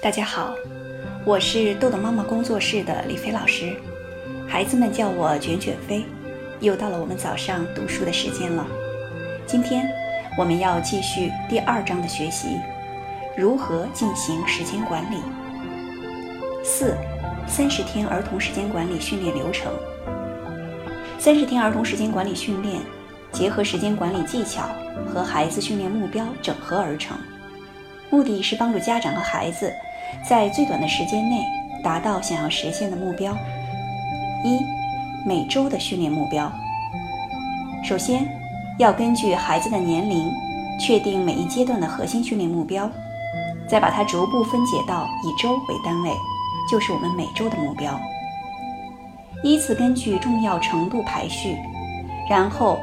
大家好，我是豆豆妈妈工作室的李飞老师，孩子们叫我卷卷飞。又到了我们早上读书的时间了。今天我们要继续第二章的学习，如何进行时间管理。四，三十天儿童时间管理训练流程。三十天儿童时间管理训练结合时间管理技巧和孩子训练目标整合而成，目的是帮助家长和孩子。在最短的时间内达到想要实现的目标。一、每周的训练目标。首先，要根据孩子的年龄确定每一阶段的核心训练目标，再把它逐步分解到以周为单位，就是我们每周的目标。依次根据重要程度排序，然后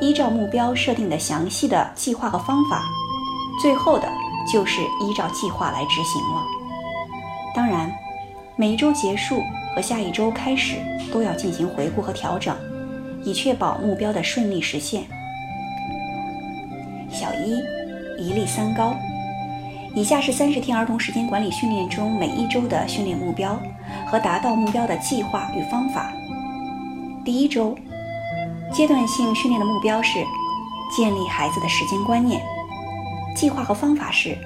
依照目标设定的详细的计划和方法，最后的就是依照计划来执行了。当然，每一周结束和下一周开始都要进行回顾和调整，以确保目标的顺利实现。小一，一立三高。以下是三十天儿童时间管理训练中每一周的训练目标和达到目标的计划与方法。第一周，阶段性训练的目标是建立孩子的时间观念，计划和方法是。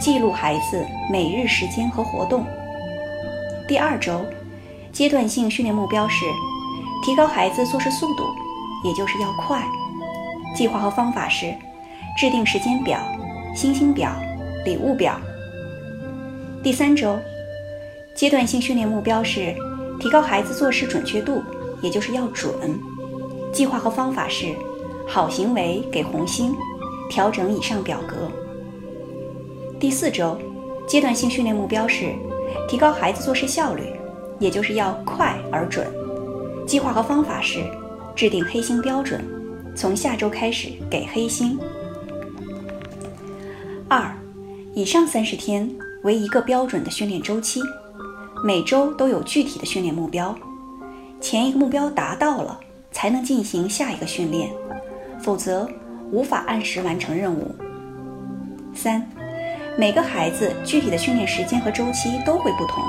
记录孩子每日时间和活动。第二周，阶段性训练目标是提高孩子做事速度，也就是要快。计划和方法是制定时间表、星星表、礼物表。第三周，阶段性训练目标是提高孩子做事准确度，也就是要准。计划和方法是好行为给红星，调整以上表格。第四周，阶段性训练目标是提高孩子做事效率，也就是要快而准。计划和方法是制定黑星标准，从下周开始给黑星。二，以上三十天为一个标准的训练周期，每周都有具体的训练目标，前一个目标达到了才能进行下一个训练，否则无法按时完成任务。三。每个孩子具体的训练时间和周期都会不同，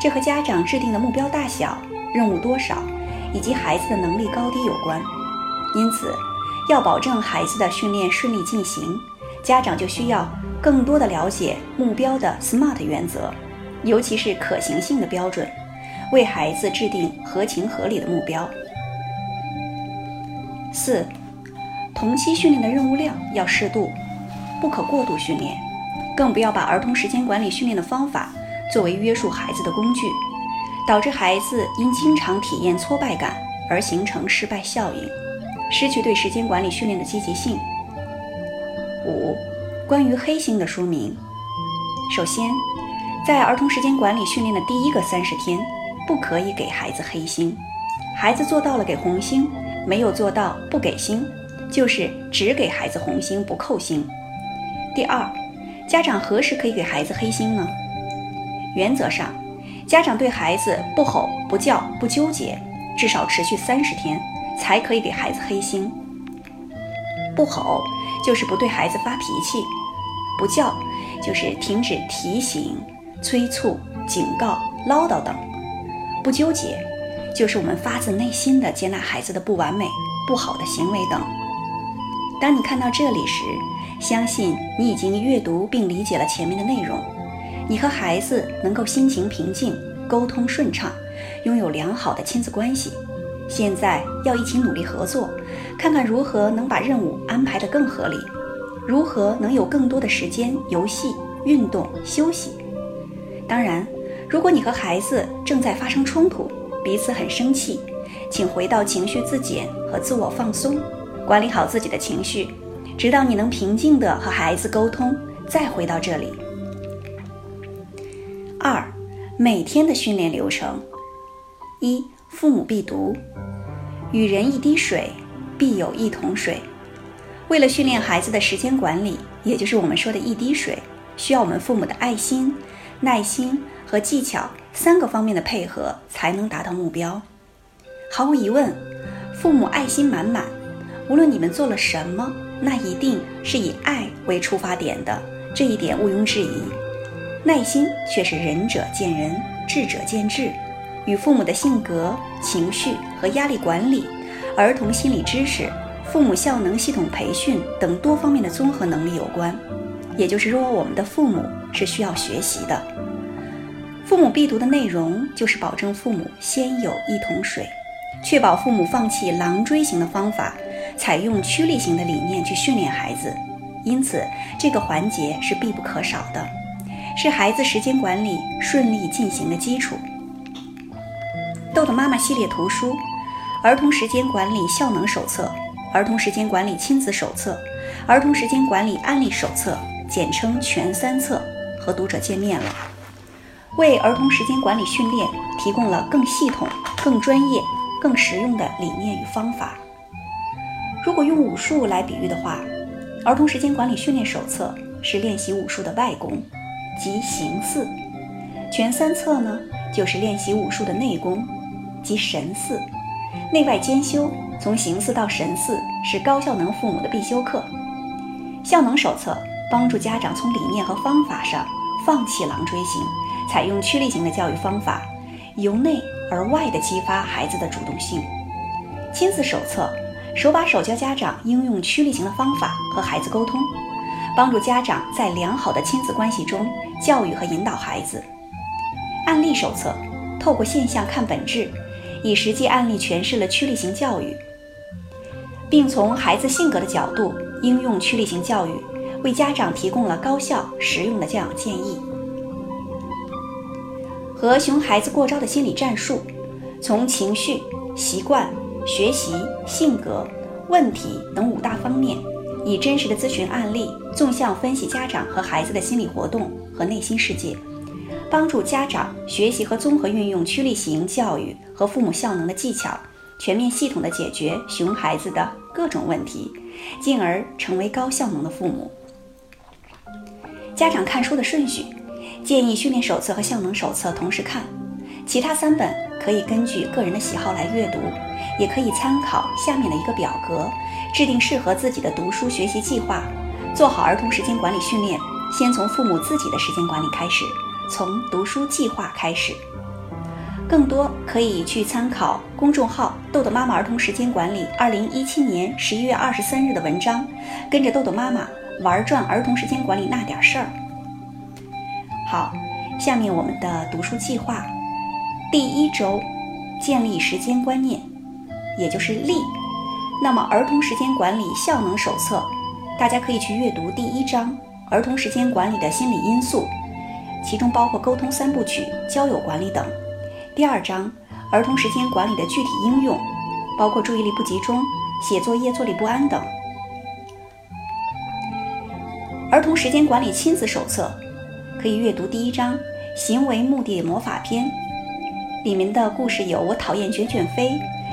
这和家长制定的目标大小、任务多少以及孩子的能力高低有关。因此，要保证孩子的训练顺利进行，家长就需要更多的了解目标的 SMART 原则，尤其是可行性的标准，为孩子制定合情合理的目标。四，同期训练的任务量要适度，不可过度训练。更不要把儿童时间管理训练的方法作为约束孩子的工具，导致孩子因经常体验挫败感而形成失败效应，失去对时间管理训练的积极性。五、关于黑星的说明。首先，在儿童时间管理训练的第一个三十天，不可以给孩子黑星。孩子做到了给红星，没有做到不给星，就是只给孩子红星不扣星。第二。家长何时可以给孩子黑心呢？原则上，家长对孩子不吼不叫不纠结，至少持续三十天，才可以给孩子黑心。不吼就是不对孩子发脾气，不叫就是停止提醒、催促、警告、唠叨等，不纠结就是我们发自内心的接纳孩子的不完美、不好的行为等。当你看到这里时，相信你已经阅读并理解了前面的内容，你和孩子能够心情平静，沟通顺畅，拥有良好的亲子关系。现在要一起努力合作，看看如何能把任务安排得更合理，如何能有更多的时间游戏、运动、休息。当然，如果你和孩子正在发生冲突，彼此很生气，请回到情绪自检和自我放松，管理好自己的情绪。直到你能平静地和孩子沟通，再回到这里。二，每天的训练流程：一，父母必读。与人一滴水，必有一桶水。为了训练孩子的时间管理，也就是我们说的一滴水，需要我们父母的爱心、耐心和技巧三个方面的配合，才能达到目标。毫无疑问，父母爱心满满，无论你们做了什么。那一定是以爱为出发点的，这一点毋庸置疑。耐心却是仁者见仁，智者见智，与父母的性格、情绪和压力管理、儿童心理知识、父母效能系统培训等多方面的综合能力有关。也就是说，我们的父母是需要学习的。父母必读的内容就是保证父母先有一桶水，确保父母放弃狼追型的方法，采用趋利型的理念去训练孩子。因此，这个环节是必不可少的，是孩子时间管理顺利进行的基础。豆豆妈妈系列图书《儿童时间管理效能手册》《儿童时间管理亲子手册》《儿童时间管理案例手册》，简称全三册，和读者见面了。为儿童时间管理训练提供了更系统、更专业、更实用的理念与方法。如果用武术来比喻的话，儿童时间管理训练手册是练习武术的外功，即形似；全三册呢，就是练习武术的内功，即神似。内外兼修，从形似到神似，是高效能父母的必修课。效能手册帮助家长从理念和方法上放弃狼追型。采用趋利型的教育方法，由内而外的激发孩子的主动性。亲子手册手把手教家长应用趋力型的方法和孩子沟通，帮助家长在良好的亲子关系中教育和引导孩子。案例手册透过现象看本质，以实际案例诠释了趋力型教育，并从孩子性格的角度应用趋力型教育，为家长提供了高效实用的教养建议。和熊孩子过招的心理战术，从情绪、习惯、学习、性格、问题等五大方面，以真实的咨询案例，纵向分析家长和孩子的心理活动和内心世界，帮助家长学习和综合运用趋利型教育和父母效能的技巧，全面系统的解决熊孩子的各种问题，进而成为高效能的父母。家长看书的顺序。建议训练手册和效能手册同时看，其他三本可以根据个人的喜好来阅读，也可以参考下面的一个表格，制定适合自己的读书学习计划，做好儿童时间管理训练。先从父母自己的时间管理开始，从读书计划开始。更多可以去参考公众号“豆豆妈妈儿童时间管理”二零一七年十一月二十三日的文章，跟着豆豆妈妈玩转儿童时间管理那点事儿。好，下面我们的读书计划，第一周建立时间观念，也就是立。那么儿童时间管理效能手册，大家可以去阅读第一章儿童时间管理的心理因素，其中包括沟通三部曲、交友管理等。第二章儿童时间管理的具体应用，包括注意力不集中、写作业坐立不安等。儿童时间管理亲子手册。可以阅读第一章《行为目的魔法篇》，里面的故事有：我讨厌卷卷飞，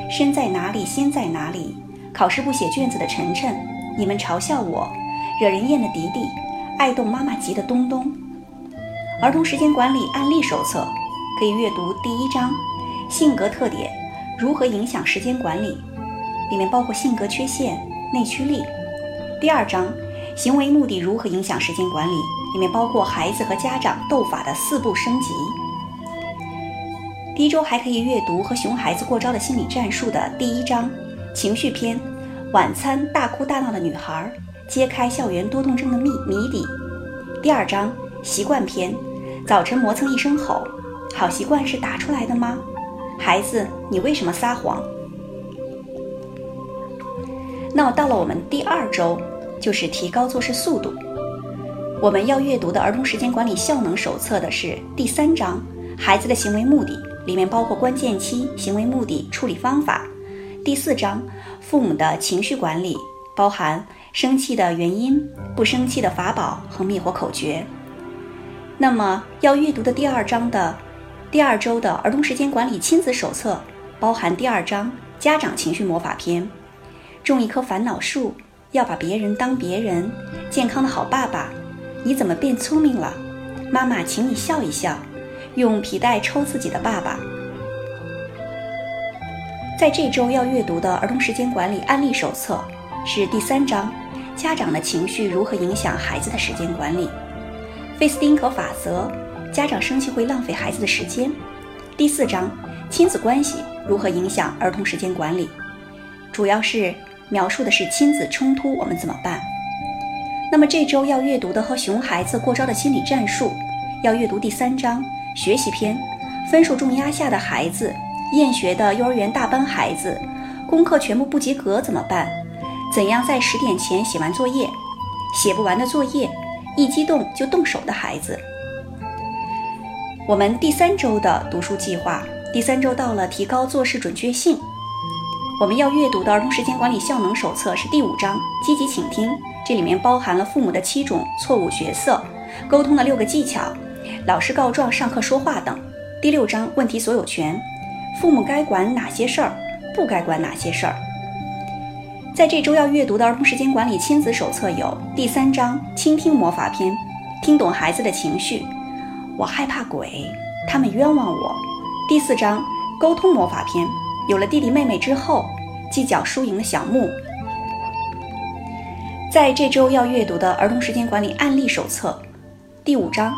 身在哪里心在哪里，考试不写卷子的晨晨，你们嘲笑我，惹人厌的迪迪，爱逗妈妈急的东东。儿童时间管理案例手册可以阅读第一章《性格特点如何影响时间管理》，里面包括性格缺陷、内驱力。第二章《行为目的如何影响时间管理》。里面包括孩子和家长斗法的四步升级。第一周还可以阅读和熊孩子过招的心理战术的第一章情绪篇，晚餐大哭大闹的女孩，揭开校园多动症的谜谜底。第二章习惯篇，早晨磨蹭一声吼，好习惯是打出来的吗？孩子，你为什么撒谎？那么到了我们第二周，就是提高做事速度。我们要阅读的儿童时间管理效能手册的是第三章《孩子的行为目的》，里面包括关键期、行为目的、处理方法。第四章《父母的情绪管理》，包含生气的原因、不生气的法宝和灭火口诀。那么要阅读的第二章的第二周的儿童时间管理亲子手册，包含第二章家长情绪魔法篇，种一棵烦恼树，要把别人当别人，健康的好爸爸。你怎么变聪明了？妈妈，请你笑一笑。用皮带抽自己的爸爸。在这周要阅读的儿童时间管理案例手册是第三章：家长的情绪如何影响孩子的时间管理。费斯汀格法则家长生气会浪费孩子的时间。第四章，亲子关系如何影响儿童时间管理，主要是描述的是亲子冲突我们怎么办。那么这周要阅读的和熊孩子过招的心理战术，要阅读第三章学习篇，分数重压下的孩子，厌学的幼儿园大班孩子，功课全部不及格怎么办？怎样在十点前写完作业？写不完的作业，一激动就动手的孩子。我们第三周的读书计划，第三周到了提高做事准确性。我们要阅读的儿童时间管理效能手册是第五章积极倾听，这里面包含了父母的七种错误角色、沟通的六个技巧、老师告状、上课说话等。第六章问题所有权，父母该管哪些事儿，不该管哪些事儿。在这周要阅读的儿童时间管理亲子手册有第三章倾听魔法篇，听懂孩子的情绪。我害怕鬼，他们冤枉我。第四章沟通魔法篇，有了弟弟妹妹之后，计较输赢的小木。在这周要阅读的儿童时间管理案例手册，第五章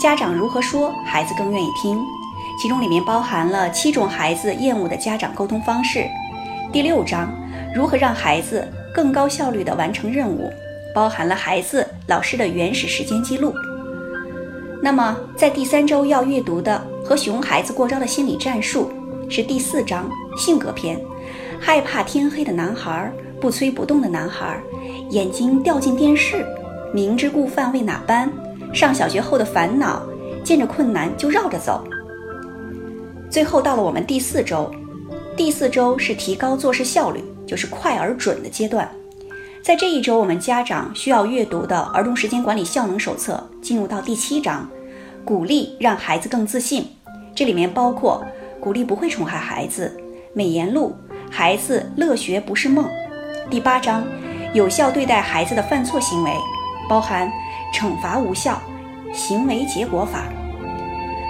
家长如何说孩子更愿意听，其中里面包含了七种孩子厌恶的家长沟通方式。第六章。如何让孩子更高效率地完成任务，包含了孩子、老师的原始时间记录。那么，在第三周要阅读的和熊孩子过招的心理战术是第四章性格篇。害怕天黑的男孩，不催不动的男孩，眼睛掉进电视，明知故犯为哪般？上小学后的烦恼，见着困难就绕着走。最后到了我们第四周，第四周是提高做事效率。就是快而准的阶段，在这一周，我们家长需要阅读的《儿童时间管理效能手册》进入到第七章，鼓励让孩子更自信。这里面包括鼓励不会宠害孩子，美言录，孩子乐学不是梦。第八章，有效对待孩子的犯错行为，包含惩罚无效，行为结果法。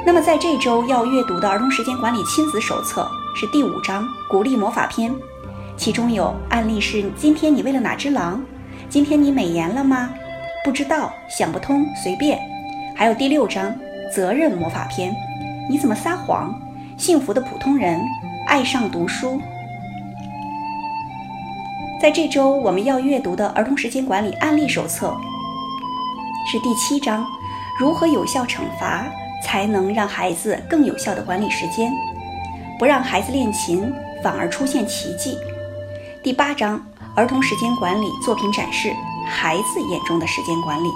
那么在这周要阅读的《儿童时间管理亲子手册》是第五章，鼓励魔法篇。其中有案例是：今天你喂了哪只狼？今天你美颜了吗？不知道，想不通，随便。还有第六章责任魔法篇，你怎么撒谎？幸福的普通人爱上读书。在这周我们要阅读的儿童时间管理案例手册是第七章，如何有效惩罚才能让孩子更有效的管理时间，不让孩子练琴，反而出现奇迹。第八章儿童时间管理作品展示，孩子眼中的时间管理。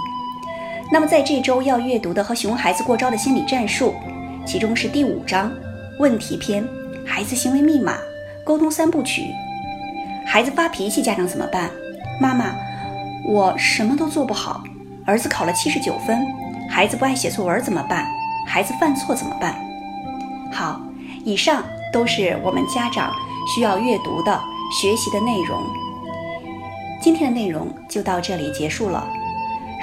那么在这周要阅读的和熊孩子过招的心理战术，其中是第五章问题篇，孩子行为密码沟通三部曲。孩子发脾气，家长怎么办？妈妈，我什么都做不好。儿子考了七十九分，孩子不爱写作文怎么办？孩子犯错怎么办？好，以上都是我们家长需要阅读的。学习的内容，今天的内容就到这里结束了。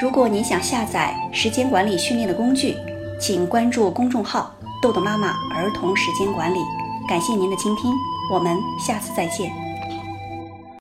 如果您想下载时间管理训练的工具，请关注公众号“豆豆妈妈儿童时间管理”。感谢您的倾听，我们下次再见。